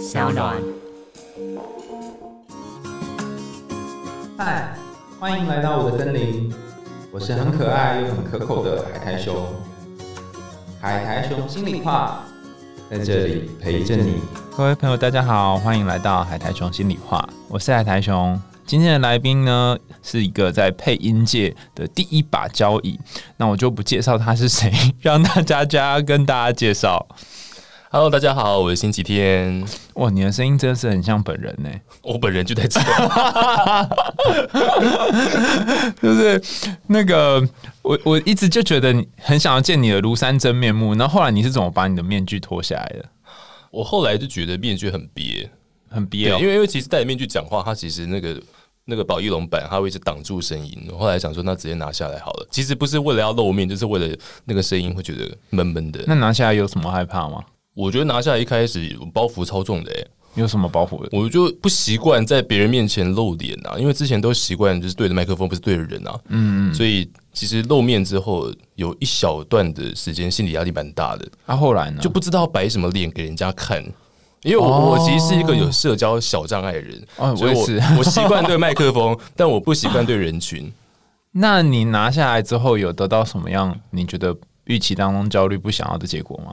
小暖。嗨，欢迎来到我的森林，我是很可爱又很可口的海苔熊。海苔熊心里话，在这里陪着你。各位朋友，大家好，欢迎来到海苔熊心里话，我是海苔熊。今天的来宾呢，是一个在配音界的第一把交椅，那我就不介绍他是谁，让大家家跟大家介绍。Hello，大家好，我是星期天，哇，你的声音真的是很像本人呢，我本人就在这。就是那个我我一直就觉得你很想要见你的庐山真面目，那后后来你是怎么把你的面具脱下来的？我后来就觉得面具很憋，很憋哦因为因为其实戴着面具讲话，它其实那个那个保义龙板，它会一直挡住声音。我后来想说，那直接拿下来好了。其实不是为了要露面，就是为了那个声音会觉得闷闷的。那拿下来有什么害怕吗？我觉得拿下来一开始包袱超重的、欸，有什么包袱？我就不习惯在别人面前露脸啊，因为之前都习惯就是对着麦克风，不是对着人啊。嗯嗯。所以其实露面之后，有一小段的时间心理压力蛮大的。啊，后来呢？就不知道摆什么脸给人家看。因为我、哦我其实是一个有社交小障碍的人，哦所以我 我习惯对麦克风，但我不习惯对人群。那你拿下来之后，有得到什么样你觉得预期当中焦虑不想要的结果吗？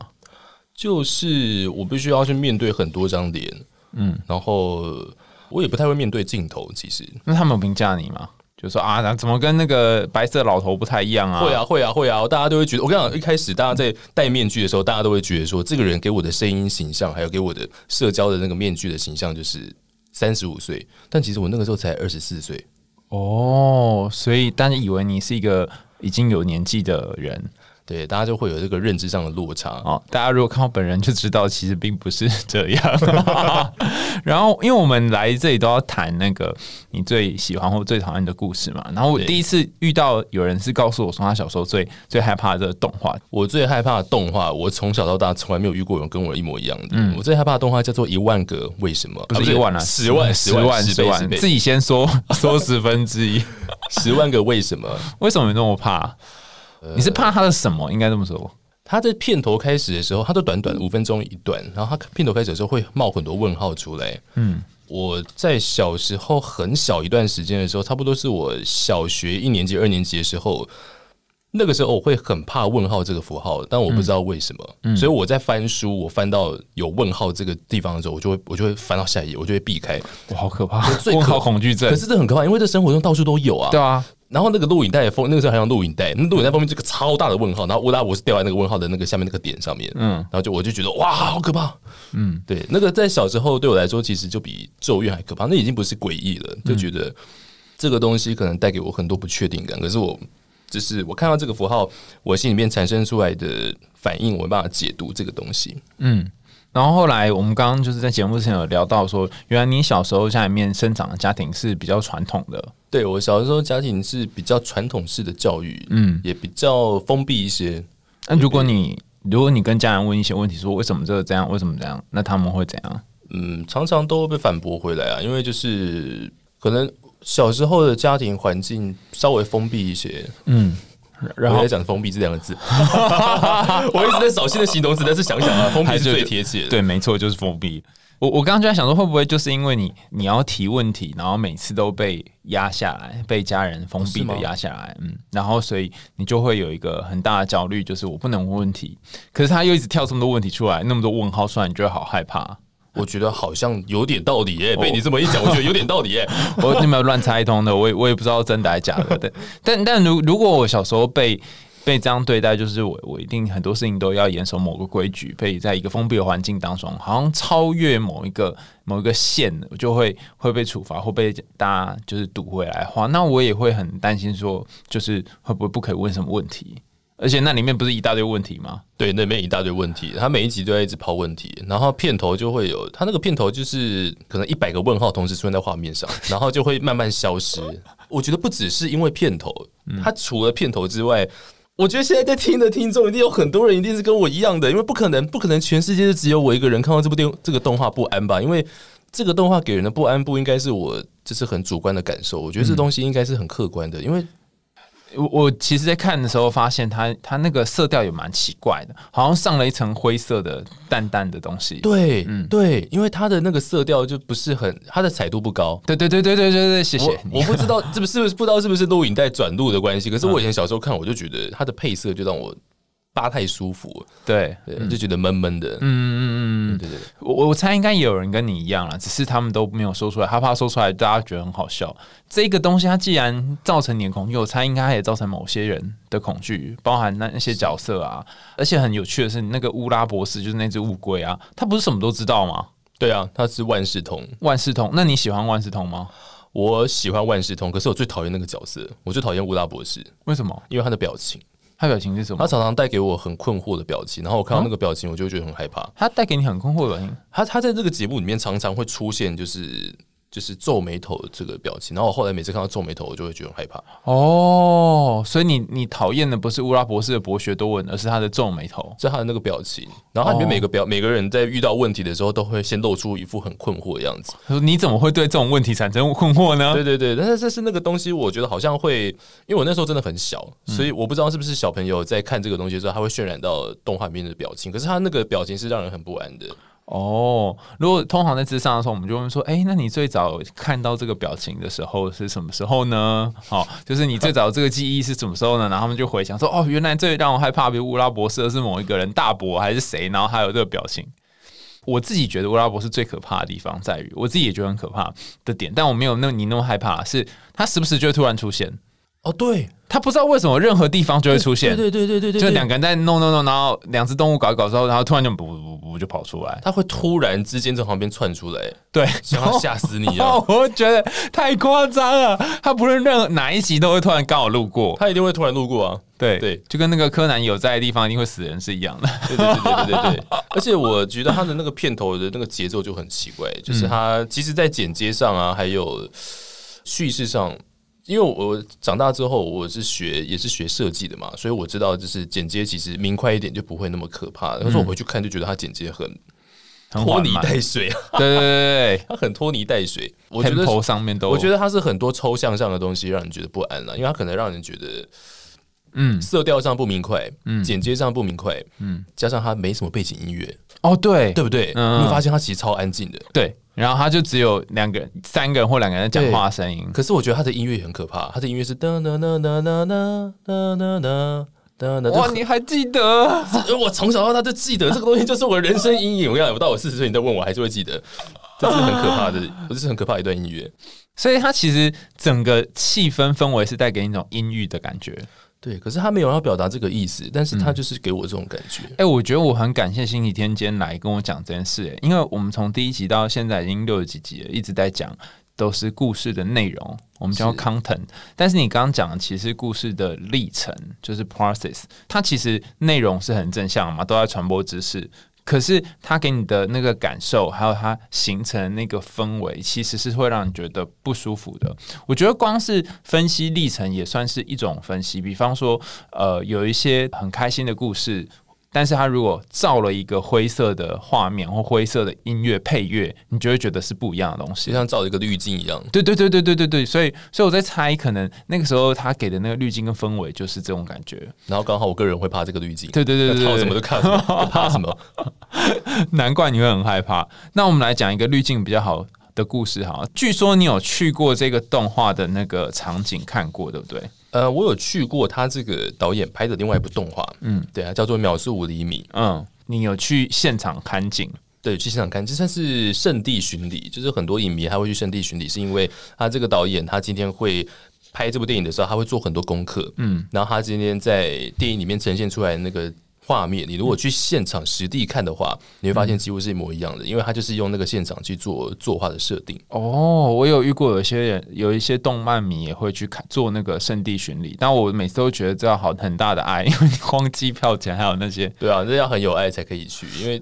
就是我必须要去面对很多张脸，嗯，然后我也不太会面对镜头。其实那他们有评价你吗？就说啊，怎么跟那个白色老头不太一样啊？会啊，会啊，会啊，大家都会觉得。我跟你讲，一开始大家在戴面具的时候，大家都会觉得说，这个人给我的声音形象，还有给我的社交的那个面具的形象，就是三十五岁。但其实我那个时候才二十四岁。哦，所以大家以为你是一个已经有年纪的人对，大家就会有这个认知上的落差。哦。大家如果看我本人就知道，其实并不是这样。然后，因为我们来这里都要谈那个你最喜欢或最讨厌的故事嘛。然后我第一次遇到有人是告诉我说，他小时候最最害怕的这个动画，我最害怕的动画，我从小到大从来没有遇过有人跟我一模一样的。嗯我最害怕的动画叫做《一万个为什么》，不是一万啊，十万、十万、十十万，自己先说说十分之一。十万个为什么。为什么你那么怕？你是怕他的什么？应该这么说。他在片头开始的时候，他都短短五分钟一段，然后他片头开始的时候会冒很多问号出来。嗯，我在小时候很小一段时间的时候，差不多是我小学一年级、二年级的时候，那个时候我会很怕问号这个符号，但我不知道为什么，所以我在翻书，我翻到有问号这个地方的时候，我就会我就会翻到下一页，我就会避开。我，好可怕！问号恐惧症可。是这很可怕，因为这生活中到处都有啊。对啊，然后那个录影带的封，那个时候还用录影带，那录影带封面这个超大的问号，然后乌拉我是掉在那个问号的那个下面那个点上面，嗯，然后就我就觉得哇，好可怕，嗯，对，那个在小时候对我来说，其实就比咒怨还可怕，那已经不是诡异了，就觉得这个东西可能带给我很多不确定感，可是我就是我看到这个符号，我心里面产生出来的反应，我没办法解读这个东西，然后后来我们刚刚就是在节目之前有聊到说，原来你小时候家里面生长的家庭是比较传统的，对我小时候家庭是比较传统式的教育，嗯，也比较封闭一些，那如果你如果你跟家人问一些问题，说为什么这个这样，为什么这样，那他们会怎样？嗯，常常都会被反驳回来啊，因为就是可能小时候的家庭环境稍微封闭一些。然后我在讲“封闭”这两个字，我一直在找新的形容词，但是想想啊，封闭是最贴切的。对，没错，就是封闭。我我刚刚就在想说，会不会就是因为你你要提问题，然后每次都被压下来，被家人封闭的压下来，嗯，然后所以你就会有一个很大的焦虑，就是我不能问问题，可是他又一直跳这么多问题出来，那么多问号出来，你就会好害怕。我觉得好像有点道理耶、被你这么一讲，我觉得有点道理耶、我有没有乱猜一通的？我也我也不知道真的还是假的。但但但如如果我小时候被被这样对待，就是我我一定很多事情都要严守某个规矩，被在一个封闭的环境当中，好像超越某一个某一个线，我就会会被处罚，会被大家就是堵回来的话，那我也会很担心说，就是会不会不可以问什么问题？而且那里面不是一大堆问题吗？对，那边一大堆问题，他每一集都在一直抛问题，然后片头就会有，他那个片头就是可能一百个问号同时出现在画面上，然后就会慢慢消失。我觉得不只是因为片头，它除了片头之外，我觉得现在在听的听众一定有很多人一定是跟我一样的，因为不可能，不可能全世界就只有我一个人看到这部电这个动画不安吧？因为这个动画给人的不安不应该是我这是很主观的感受，我觉得这东西应该是很客观的，因为我我其实，在看的时候发现它它那个色调也蛮奇怪的，好像上了一层灰色的淡淡的东西。对，嗯，对，因为它的那个色调就不是很，它的彩度不高。对对对对对对对，谢谢。我不知道 是不是不知道是不是录影带转录的关系，可是我以前小时候看，我就觉得它的配色就让我。扒太舒服，对，就觉得闷闷的。嗯嗯嗯，对对对，我我猜应该也有人跟你一样了，只是他们都没有说出来，他怕说出来大家觉得很好笑。这个东西它既然造成你的恐惧，我猜应该也造成某些人的恐惧，包含那那些角色啊。而且很有趣的是，那个乌拉博士就是那只乌龟啊，他不是什么都知道吗？对啊，他是万事通，万事通。那你喜欢万事通吗？我喜欢万事通，可是我最讨厌那个角色，我最讨厌乌拉博士。为什么？因为他的表情。他表情是什么？他常常带给我很困惑的表情，然后我看到那个表情，我就觉得很害怕。他带给你很困惑的表情。他他在这个节目里面常常会出现，就是。就是皱眉头这个表情，然后我后来每次看到皱眉头，我就会觉得很害怕。哦，所以你你讨厌的不是乌拉博士的博学多闻，而是他的皱眉头，是他的那个表情。然后他里面每个表每个人在遇到问题的时候，都会先露出一副很困惑的样子。他说你怎么会对这种问题产生困惑呢？对对对，但是这是那个东西，我觉得好像会，因为我那时候真的很小，所以我不知道是不是小朋友在看这个东西的时候，他会渲染到动画里面的表情。可是他那个表情是让人很不安的。哦，如果通常在智商的时候，我们就问说：“哎，那你最早看到这个表情的时候是什么时候呢？”好，就是你最早这个记忆是什么时候呢？然后他们就回想说：“ 哦，原来最让我害怕比如乌拉博士是某一个人大伯还是谁？然后还有这个表情。”我自己觉得乌拉博士最可怕的地方在于，我自己也觉得很可怕的点，但我没有那你那么害怕，是他时不时就会突然出现。哦，对。他不知道为什么任何地方就会出现，对对对对对，就两个人在弄弄弄，然后两只动物搞一搞之后，然后突然就不不不就跑出来，他会突然之间从旁边窜出来，对，想要吓死你啊！我觉得太夸张了，他不论任何哪一集都会突然刚好路过，他一定会突然路过啊！对对，就跟那个柯南有在的地方一定会死人是一样的，对对对对对对。而且我觉得他的那个片头的那个节奏就很奇怪，就是他其实，在剪接上啊，还有叙事上。因为我长大之后，我是学也是学设计的嘛，所以我知道就是剪接其实明快一点就不会那么可怕。但是我回去看就觉得他剪接很拖泥带水，对对对对，他很拖泥带水。我觉得头上面都，我觉得他是很多抽象上的东西让人觉得不安了，因为他可能让人觉得，嗯，色调上不明快，嗯，剪接上不明快，嗯，加上他没什么背景音乐，哦，对，对不对？你会发现他其实超安静的，对。然后他就只有两个人、三个人或两个人讲话声音。可是我觉得他的音乐也很可怕，他的音乐是哒哒哒哒哒哒哒哒哒哒。哇，你还记得？我从小到大就记得这个东西，就是我人生阴影。我讲，我到我四十岁，你再问我，还是会记得。这是很可怕的，这是很可怕一段音乐。所以它其实整个气氛氛围是带给你一种阴郁的感觉。对，可是他没有要表达这个意思，但是他就是给我这种感觉。哎，我觉得我很感谢星期天今天来跟我讲这件事，哎，因为我们从第一集到现在已经六十几集了，一直在讲都是故事的内容，我们叫 content。但是你刚刚讲的其实故事的历程就是 process，它其实内容是很正向嘛，都在传播知识。可是他给你的那个感受，还有他形成那个氛围，其实是会让你觉得不舒服的。我觉得光是分析历程也算是一种分析。比方说，呃，有一些很开心的故事。但是他如果造了一个灰色的画面或灰色的音乐配乐，你就会觉得是不一样的东西，就像造了一个滤镜一样。对对对对对对对，所以所以我在猜，可能那个时候他给的那个滤镜跟氛围就是这种感觉。然后刚好我个人会怕这个滤镜，对对对对，我什么都看什么，怕什么？难怪你会很害怕。那我们来讲一个滤镜比较好的故事哈。据说你有去过这个动画的那个场景看过，对不对？呃，我有去过他这个导演拍的另外一部动画，嗯，对啊，叫做《秒速五厘米》。嗯，你有去现场看景？对，去现场看，这算是圣地巡礼，就是很多影迷他会去圣地巡礼，是因为他这个导演他今天会拍这部电影的时候，他会做很多功课，嗯，然后他今天在电影里面呈现出来那个。画面，你如果去现场实地看的话，你会发现几乎是一模一样的，因为它就是用那个现场去做作画的设定。哦，我有遇过有些人，有一些动漫迷也会去看做那个圣地巡礼，但我每次都觉得这要好很大的爱，因为你光机票钱还有那些，对啊，这要很有爱才可以去，因为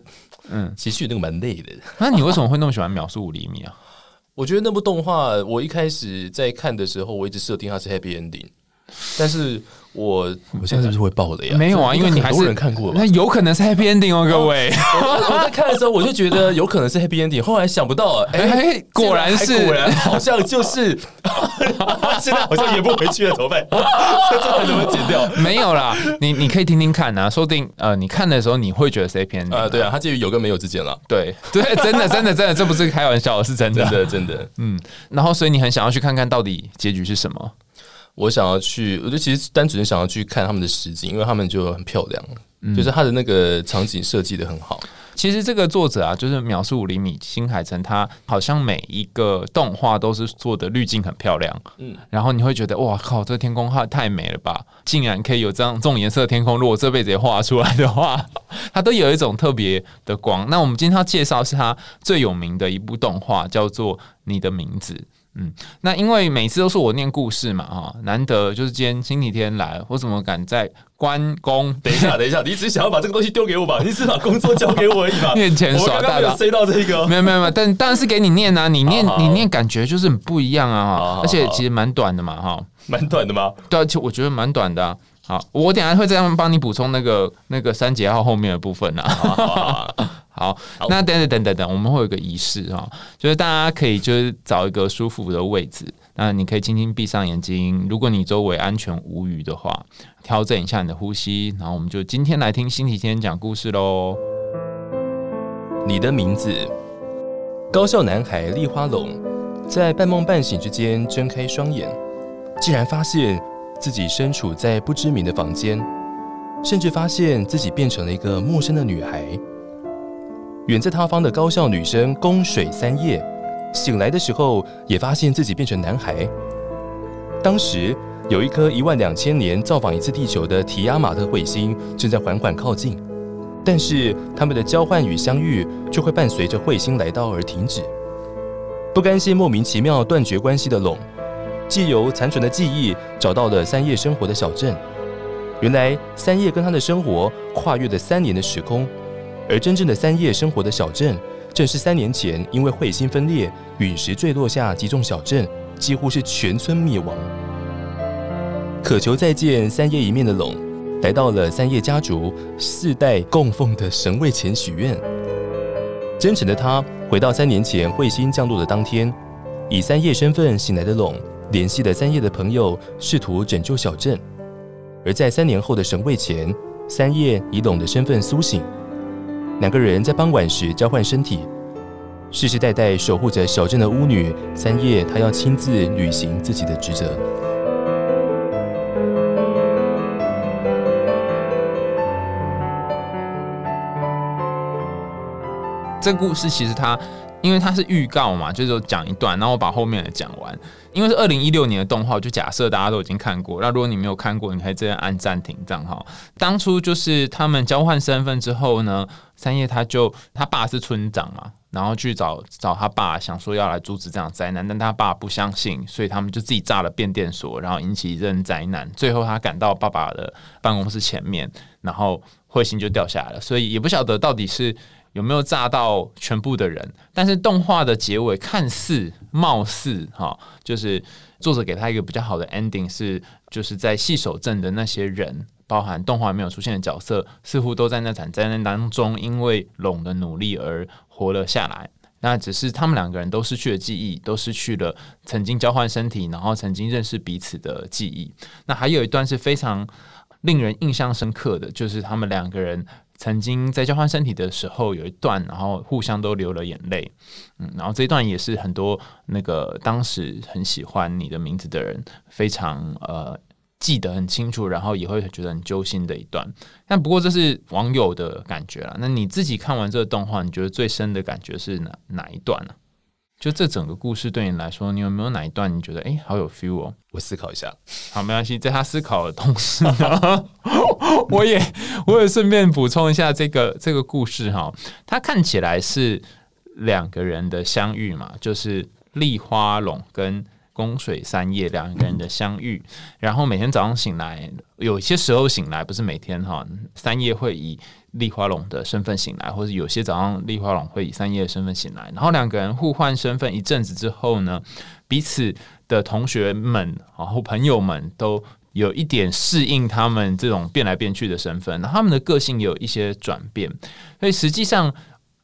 嗯，其实那个蛮累的。那你为什么会那么喜欢秒速五厘米啊？我觉得那部动画，我一开始在看的时候，我一直设定它是 happy ending，但是。我我现在是不是会爆的呀？没有啊，因为你还是人看过，那有可能是 happy ending 哦，各位。我在看的时候，我就觉得有可能是 happy ending，后来想不到，哎，果然是，果然好像就是 现在好像演不回去了，怎么办？这还能不能剪掉？没有啦，你你可以听听看啊，说不定呃，你看的时候你会觉得是 happy ending 啊？对啊，他介于有跟没有之间了。对对，真的真的真的，这不是开玩笑，是真的真的真的。嗯，然后所以你很想要去看看到底结局是什么？我想要去，我就其实单纯想要去看他们的实景，因为他们就很漂亮，就是他的那个场景设计的很好。其实这个作者啊，就是描述五厘米新海诚，他好像每一个动画都是做的滤镜很漂亮，嗯，然后你会觉得哇靠，这天空画太美了吧，竟然可以有这样这种颜色的天空，如果这辈子也画出来的话，它都有一种特别的光。那我们今天要介绍是他最有名的一部动画，叫做《你的名字》。嗯，那因为每次都是我念故事嘛，哈，难得就是今天星期天来，我怎么敢在关公？等一下，等一下，你只是想要把这个东西丢给我吧？你只是把工作交给我而已吧？面前耍大刀，塞到这个，没有没有没有，但当然是给你念啊，你念你念，感觉就是很不一样啊，而且其实蛮短的嘛，哈，蛮短的吗？对，而且我觉得蛮短的。好，我等下会这样帮你补充那个那个三节号后面的部分啊。好，那等等等等等，我们会有个仪式哈，就是大家可以就是找一个舒服的位置，那你可以轻轻闭上眼睛，如果你周围安全无虞的话，调整一下你的呼吸，然后我们就今天来听星期天讲故事喽。你的名字，高校男孩立花龙，在半梦半醒之间睁开双眼，竟然发现自己身处在不知名的房间，甚至发现自己变成了一个陌生的女孩。远在他方的高校女生宫水三叶醒来的时候，也发现自己变成男孩。当时有一颗一万两千年造访一次地球的提亚马特彗星正在缓缓靠近，但是他们的交换与相遇就会伴随着彗星来到而停止。不甘心莫名其妙断绝关系的龙，借由残存的记忆找到了三叶生活的小镇。原来三叶跟他的生活跨越了三年的时空。而真正的三叶生活的小镇，正是三年前因为彗星分裂、陨石坠落下击中小镇，几乎是全村灭亡。渴求再见三叶一面的龙，来到了三叶家族世代供奉的神位前许愿。真诚的他回到三年前彗星降落的当天，以三叶身份醒来的龙，联系了三叶的朋友，试图拯救小镇。而在三年后的神位前，三叶以龙的身份苏醒。两个人在傍晚时交换身体，世世代代守护着小镇的巫女三叶，她要亲自履行自己的职责。这故事其实它。因为它是预告嘛，就是讲一段，然后我把后面的讲完。因为是二零一六年的动画，就假设大家都已经看过。那如果你没有看过，你可以直接按暂停账号。当初就是他们交换身份之后呢，三叶他就他爸是村长嘛，然后去找找他爸，想说要来阻止这样灾难，但他爸不相信，所以他们就自己炸了变电所，然后引起一阵灾难。最后他赶到爸爸的办公室前面，然后彗星就掉下来了，所以也不晓得到底是。有没有炸到全部的人？但是动画的结尾看似貌似哈，就是作者给他一个比较好的 ending，是就是在细守镇的那些人，包含动画没有出现的角色，似乎都在那场灾难当中，因为龙的努力而活了下来。那只是他们两个人都失去了记忆，都失去了曾经交换身体，然后曾经认识彼此的记忆。那还有一段是非常令人印象深刻的，就是他们两个人。曾经在交换身体的时候有一段，然后互相都流了眼泪，嗯，然后这一段也是很多那个当时很喜欢你的名字的人非常呃记得很清楚，然后也会觉得很揪心的一段。但不过这是网友的感觉了，那你自己看完这个动画，你觉得最深的感觉是哪哪一段呢？就这整个故事对你来说，你有没有哪一段你觉得哎好有 feel 哦？我思考一下，好，没关系。在他思考的同时呢，我也我也顺便补充一下这个这个故事哈。它看起来是两个人的相遇嘛，就是立花龙跟宫水三叶两个人的相遇。然后每天早上醒来，有些时候醒来不是每天哈，三叶会以。立花龙的身份醒来，或者有些早上立花龙会以三叶的身份醒来，然后两个人互换身份一阵子之后呢，彼此的同学们然后朋友们都有一点适应他们这种变来变去的身份，他们的个性有一些转变，所以实际上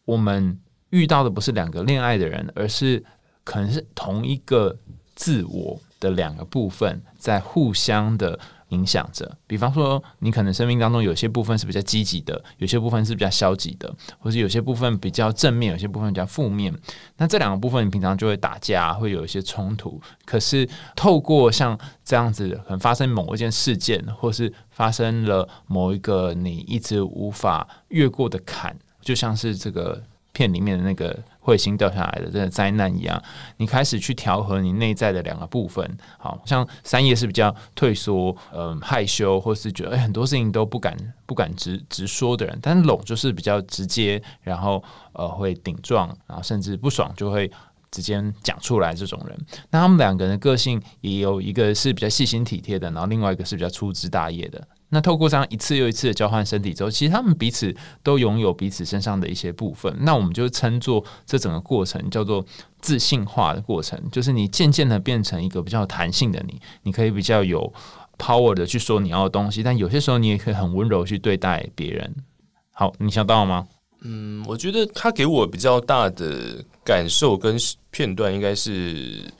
我们遇到的不是两个恋爱的人，而是可能是同一个自我的两个部分在互相的。影响着，比方说，你可能生命当中有些部分是比较积极的，有些部分是比较消极的，或者有些部分比较正面，有些部分比较负面。那这两个部分，你平常就会打架，会有一些冲突。可是透过像这样子，可能发生某一件事件，或是发生了某一个你一直无法越过的坎，就像是这个片里面的那个。彗星掉下来的这个灾难一样，你开始去调和你内在的两个部分，好像三叶是比较退缩、嗯害羞，或是觉得很多事情都不敢不敢直直说的人，但是龙就是比较直接，然后呃会顶撞，然后甚至不爽就会直接讲出来这种人。那他们两个人的个性也有一个是比较细心体贴的，然后另外一个是比较粗枝大叶的。那透过这样一次又一次的交换身体之后，其实他们彼此都拥有彼此身上的一些部分。那我们就称作这整个过程叫做自信化的过程，就是你渐渐的变成一个比较弹性的你，你可以比较有 power 的去说你要的东西，但有些时候你也可以很温柔去对待别人。好，你想到了吗？嗯，我觉得他给我比较大的感受跟片段，应该是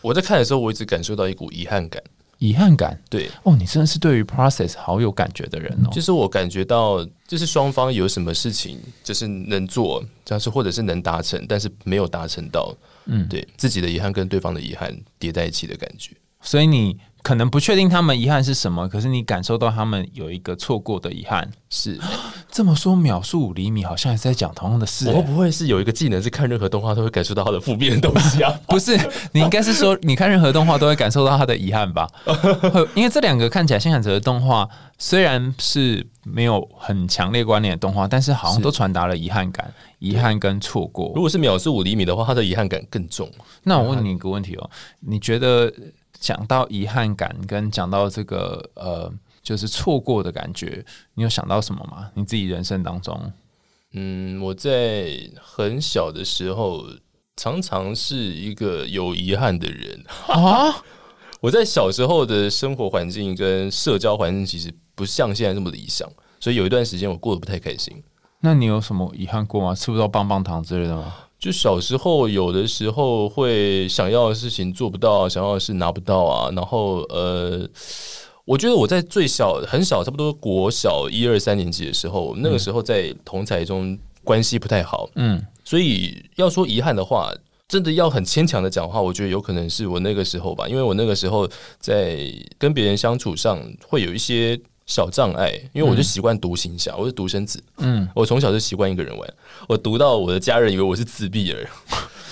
我在看的时候，我一直感受到一股遗憾感。遗憾感，对哦，你真的是对于 process 好有感觉的人哦。就是我感觉到，就是双方有什么事情，就是能做，但是或者是能达成，但是没有达成到，嗯，对自己的遗憾跟对方的遗憾叠在一起的感觉。所以你可能不确定他们遗憾是什么，可是你感受到他们有一个错过的遗憾。是 这么说，秒速五厘米好像也是在讲同样的事。我会不会是有一个技能，是看任何动画都会感受到它的负面的东西啊？不是，你应该是说，你看任何动画都会感受到它的遗憾吧？因为这两个看起来新海哲的动画虽然是没有很强烈关联的动画，但是好像都传达了遗憾感、遗憾跟错过。如果是秒速五厘米的话，它的遗憾感更重。那我问你一个问题哦，你觉得讲到遗憾感跟讲到这个呃？就是错过的感觉，你有想到什么吗？你自己人生当中，嗯，我在很小的时候，常常是一个有遗憾的人啊。我在小时候的生活环境跟社交环境其实不像现在这么理想，所以有一段时间我过得不太开心。那你有什么遗憾过吗？吃不到棒棒糖之类的吗？就小时候有的时候会想要的事情做不到，想要的事拿不到啊，然后呃。我觉得我在最小很小，差不多国小一二三年级的时候，那个时候在同才中关系不太好，嗯，所以要说遗憾的话，真的要很牵强的讲话，我觉得有可能是我那个时候吧，因为我那个时候在跟别人相处上会有一些小障碍，因为我就习惯独行侠，我是独生子，嗯，我从小就习惯一个人玩，我读到我的家人以为我是自闭儿，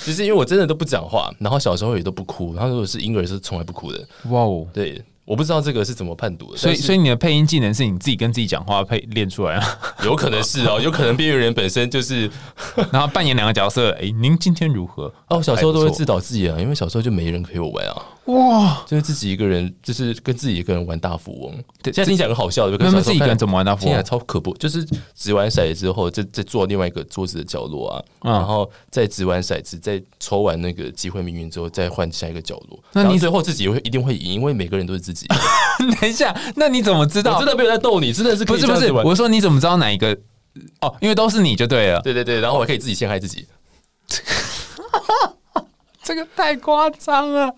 其 实因为我真的都不讲话，然后小时候也都不哭，然后如果是婴儿是从来不哭的，哇哦，对。我不知道这个是怎么判读的，所以所以你的配音技能是你自己跟自己讲话配练出来啊？有可能是哦，有可能边缘人本身就是，然后扮演两个角色。哎，您今天如何？哦，小时候都会自导自演，因为小时候就没人陪我玩啊。哇！就是自己一个人，就是跟自己一个人玩大富翁。对，现在听起来很好笑，对不对？那自己一个人怎么玩大富翁？听起来超可怖。就是掷完骰子之后，再再坐另外一个桌子的角落啊，然后再掷完骰子，再抽完那个机会命运之后，再换下一个角落。那你最后自己会一定会赢，因为每个人都是自己。等一下，那你怎么知道？我真的没有在逗你，真的是不是不是？我说你怎么知道哪一个？哦，因为都是你就对了。对对对，然后我可以自己陷害自己。这个太夸张了！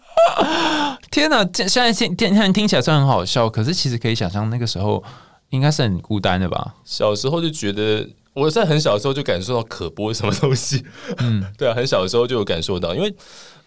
天哪，现现在现现在听起来虽然很好笑，可是其实可以想象那个时候应该是很孤单的吧？小时候就觉得，我在很小的时候就感受到可播什么东西。嗯，对啊，很小的时候就有感受到，因为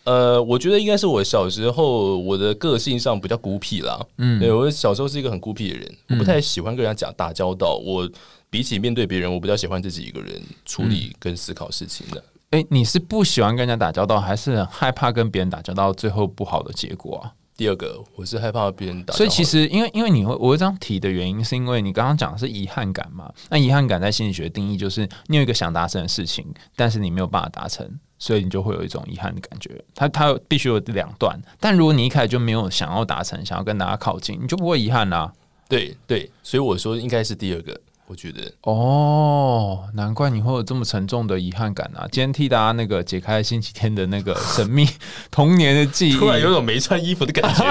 呃，我觉得应该是我小时候我的个性上比较孤僻啦。嗯，对我小时候是一个很孤僻的人，我不太喜欢跟人家讲打交道。我比起面对别人，我比较喜欢自己一个人处理跟思考事情的。哎，你是不喜欢跟人家打交道，还是害怕跟别人打交道最后不好的结果啊？第二个，我是害怕别人打。所以其实，因为因为你会我会这样提的原因，是因为你刚刚讲的是遗憾感嘛？那遗憾感在心理学定义就是你有一个想达成的事情，但是你没有办法达成，所以你就会有一种遗憾的感觉。它它必须有两段，但如果你一开始就没有想要达成，想要跟大家靠近，你就不会遗憾啦。对对，所以我说应该是第二个。我觉得哦，难怪你会有这么沉重的遗憾感啊！今天替大家那个解开星期天的那个神秘 童年的记忆，突然有种没穿衣服的感觉。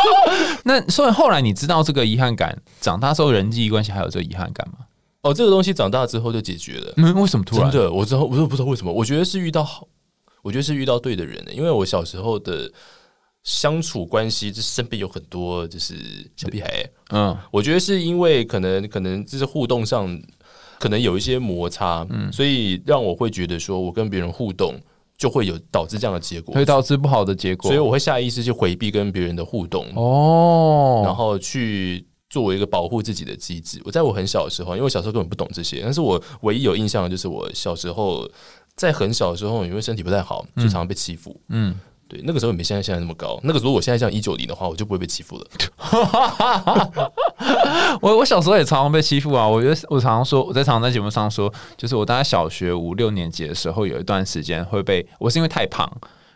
那所以后来你知道这个遗憾感，长大之后人际关系还有这个遗憾感吗？哦，这个东西长大之后就解决了。嗯，为什么突然？真的，我之后我都不知道为什么。我觉得是遇到好，我觉得是遇到对的人。因为我小时候的相处关系，这身边有很多就是小屁孩。嗯，我觉得是因为可能可能就是互动上可能有一些摩擦，嗯，所以让我会觉得说我跟别人互动就会有导致这样的结果，会导致不好的结果，所以我会下意识去回避跟别人的互动。哦，然后去。作为一个保护自己的机制，我在我很小的时候，因为我小时候根本不懂这些，但是我唯一有印象的就是我小时候在很小的时候，因为身体不太好，就常常被欺负。嗯，对，那个时候也没现在现在那么高。那个时候我现在像一九零的话，我就不会被欺负了。我我小时候也常常被欺负啊！我觉得我常常说我在常常在节目上说，就是我大概小学五六年级的时候，有一段时间会被我是因为太胖，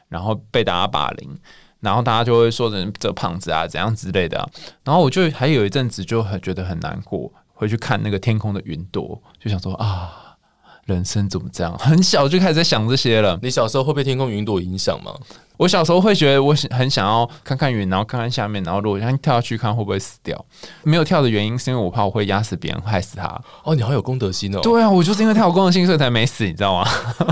然后被大家霸凌。然后大家就会说人这胖子啊怎样之类的，然后我就还有一阵子就很觉得很难过，回去看那个天空的云朵，就想说啊，人生怎么这样？很小就开始在想这些了。你小时候会被天空云朵影响吗？我小时候会觉得我很想要看看云，然后看看下面，然后如果想跳下去看会不会死掉？没有跳的原因是因为我怕我会压死别人，害死他。哦，你好有公德心哦。对啊，我就是因为太有公德心，所以才没死，你知道吗？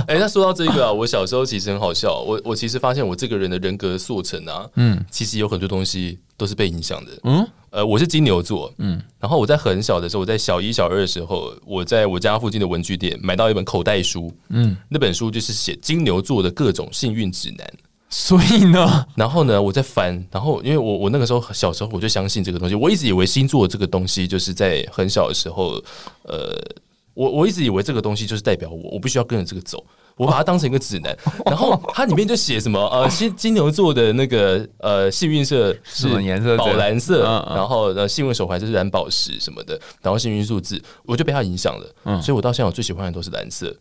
哎，那说到这个啊，我小时候其实很好笑。我我其实发现我这个人的人格塑成啊，嗯，其实有很多东西都是被影响的。嗯，呃，我是金牛座，嗯，然后我在很小的时候，我在小一、小二的时候，我在我家附近的文具店买到一本口袋书，嗯，那本书就是写金牛座的各种幸运指南。所以呢，然后呢，我在翻，然后因为我我那个时候小时候我就相信这个东西，我一直以为星座这个东西就是在很小的时候，呃，我我一直以为这个东西就是代表我，我必须要跟着这个走，我把它当成一个指南。然后 它里面就写什么呃，金金牛座的那个呃幸运色是什么颜色？宝蓝色。然后呃幸运手环就是蓝宝石什么的。然后幸运数字，我就被它影响了。嗯，所以我到现在我最喜欢的都是蓝色，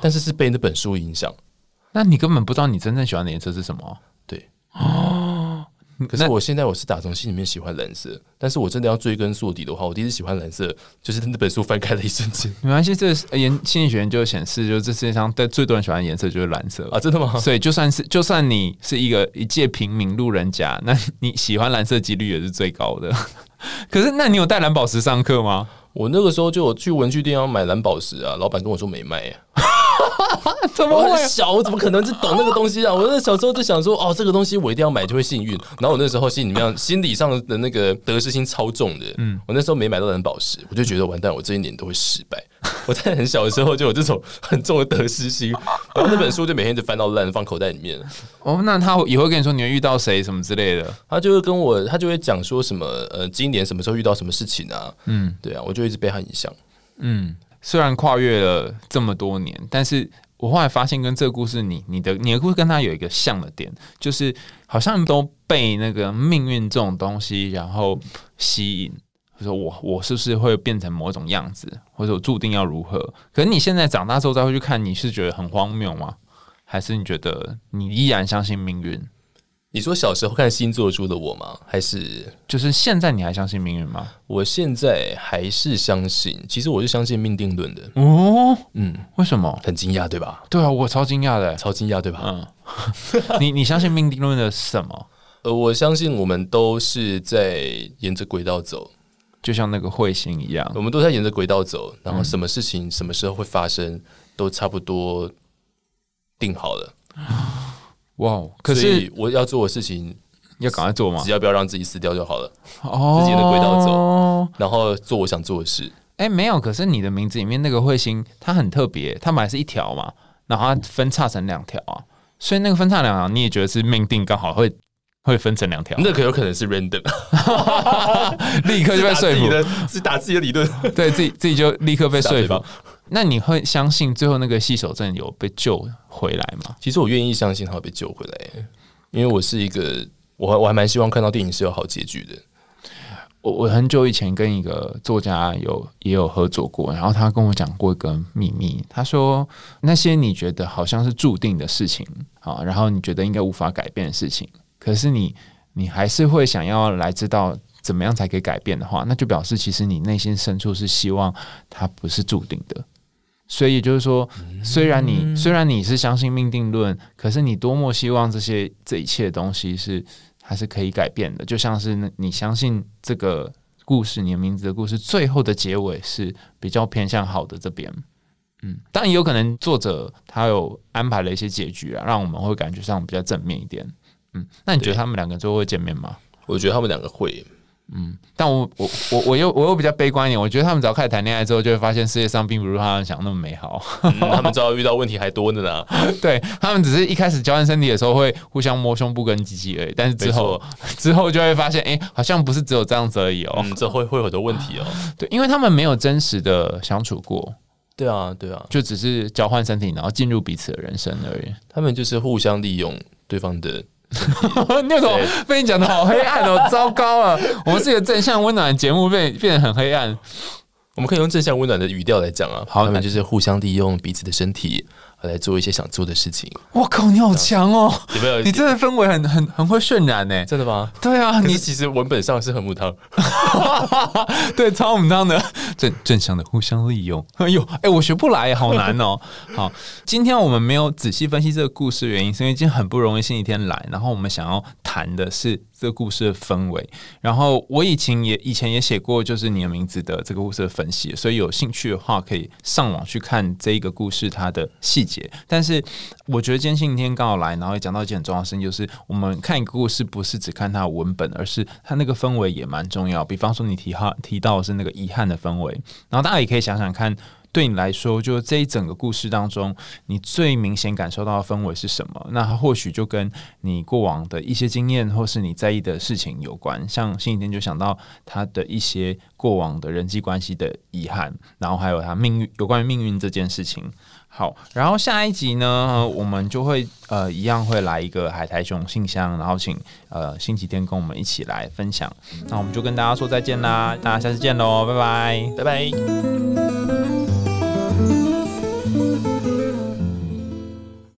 但是是被那本书影响。那你根本不知道你真正喜欢的颜色是什么？对哦，可是我现在我是打从心里面喜欢蓝色，但是我真的要追根溯底的话，我第一次喜欢蓝色就是那本书翻开的一瞬间。没关系，这研心理学研究显示，就是这世界上在最多人喜欢的颜色就是蓝色啊！真的吗？所以就算是就算你是一个一介平民路人甲，那你喜欢蓝色几率也是最高的。可是，那你有带蓝宝石上课吗？我那个时候就有去文具店要买蓝宝石啊，老板跟我说没卖呀。怎么会小？我怎么可能是懂那个东西啊？我那小时候就想说，哦，这个东西我一定要买就会幸运。然后我那时候心里面心理上的那个得失心超重的。嗯，我那时候没买到蓝宝石，我就觉得完蛋，我这一年都会失败。我在很小的时候就有这种很重的得失心，然后那本书就每天就翻到烂，放口袋里面。哦，那他以后跟你说你会遇到谁什么之类的，他就会跟我，他就会讲说什么呃，今年什么时候遇到什么事情啊？嗯，对啊，我就一直被他影响。嗯。虽然跨越了这么多年，但是我后来发现，跟这个故事，你你的你的故事跟他有一个像的点，就是好像都被那个命运这种东西然后吸引，就说我我是不是会变成某种样子，或者我注定要如何？可是你现在长大之后再会去看，你是觉得很荒谬吗？还是你觉得你依然相信命运？你说小时候看星座书的我吗？还是就是现在你还相信命运吗？我现在还是相信，其实我是相信命定论的。哦，嗯，为什么？很惊讶对吧？对啊，我超惊讶的，超惊讶对吧？嗯，你你相信命定论的什么？呃，我相信我们都是在沿着轨道走，就像那个彗星一样，我们都在沿着轨道走，然后什么事情什么时候会发生，都差不多定好了。哇！可是我要做的事情要赶快做嘛？只要不要让自己死掉就好了。哦，自己的轨道走，然后做我想做的事。哎，没有。可是你的名字里面那个彗星，它很特别，它本来是一条嘛，然后它分叉成两条啊。所以那个分叉两条，你也觉得是命定，刚好会会分成两条。那可有可能是 random，立刻就被说服的，是打自己的理论，对自己自己就立刻被说服。那你会相信最后那个细手镇有被救回来吗？其实我愿意相信他会被救回来，因为我是一个，我我还蛮希望看到电影是有好结局的。我我很久以前跟一个作家有也有合作过，然后他跟我讲过一个秘密，他说那些你觉得好像是注定的事情啊，然后你觉得应该无法改变的事情，可是你你还是会想要来知道。怎么样才可以改变的话，那就表示其实你内心深处是希望它不是注定的。所以就是说，虽然你虽然你是相信命定论，可是你多么希望这些这一切东西是还是可以改变的。就像是你相信这个故事，你的名字的故事最后的结尾是比较偏向好的这边。嗯，当然也有可能作者他有安排了一些结局啊，让我们会感觉上比较正面一点。嗯，那你觉得他们两个最后会见面吗？我觉得他们两个会。嗯，但我我我我又我又比较悲观一点，我觉得他们只要开始谈恋爱之后，就会发现世界上并不如他们想那么美好。他们知道遇到问题还多着呢。对他们只是一开始交换身体的时候会互相摸胸部跟鸡鸡而已，但是之后 之后就会发现，哎，好像不是只有这样子而已哦。这会会有很多问题哦。对，因为他们没有真实的相处过。对啊，对啊，就只是交换身体，然后进入彼此的人生而已。他们就是互相利用对方的。那种被你讲的好黑暗哦，糟糕啊！我们是一个正向温暖的节目，被变得很黑暗。我们可以用正向温暖的语调来讲啊，他们就是互相利用彼此的身体。来做一些想做的事情。我靠，你好强哦！有没有？你真的氛围很很很会渲染呢？真的吗？对啊，你其实文本上是很母汤，对，超母汤的 正正向的互相利用。哎呦，哎，我学不来，好难哦。好，今天我们没有仔细分析这个故事原因，是因为今天很不容易星期天来，然后我们想要谈的是这个故事的氛围。然后我以前也以前也写过，就是你的名字的这个故事的分析，所以有兴趣的话可以上网去看这一个故事它的细节。但是我觉得今天星期天刚好来，然后也讲到一件很重要的事情，就是我们看一个故事，不是只看它的文本，而是它那个氛围也蛮重要。比方说你提哈提到的是那个遗憾的氛围，然后大家也可以想想看。对你来说，就这一整个故事当中，你最明显感受到的氛围是什么？那或许就跟你过往的一些经验，或是你在意的事情有关。像星期天就想到他的一些过往的人际关系的遗憾，然后还有他命运有关于命运这件事情。好，然后下一集呢，我们就会呃一样会来一个海苔熊信箱，然后请呃星期天跟我们一起来分享。那我们就跟大家说再见啦，大家下次见喽，拜拜，拜拜。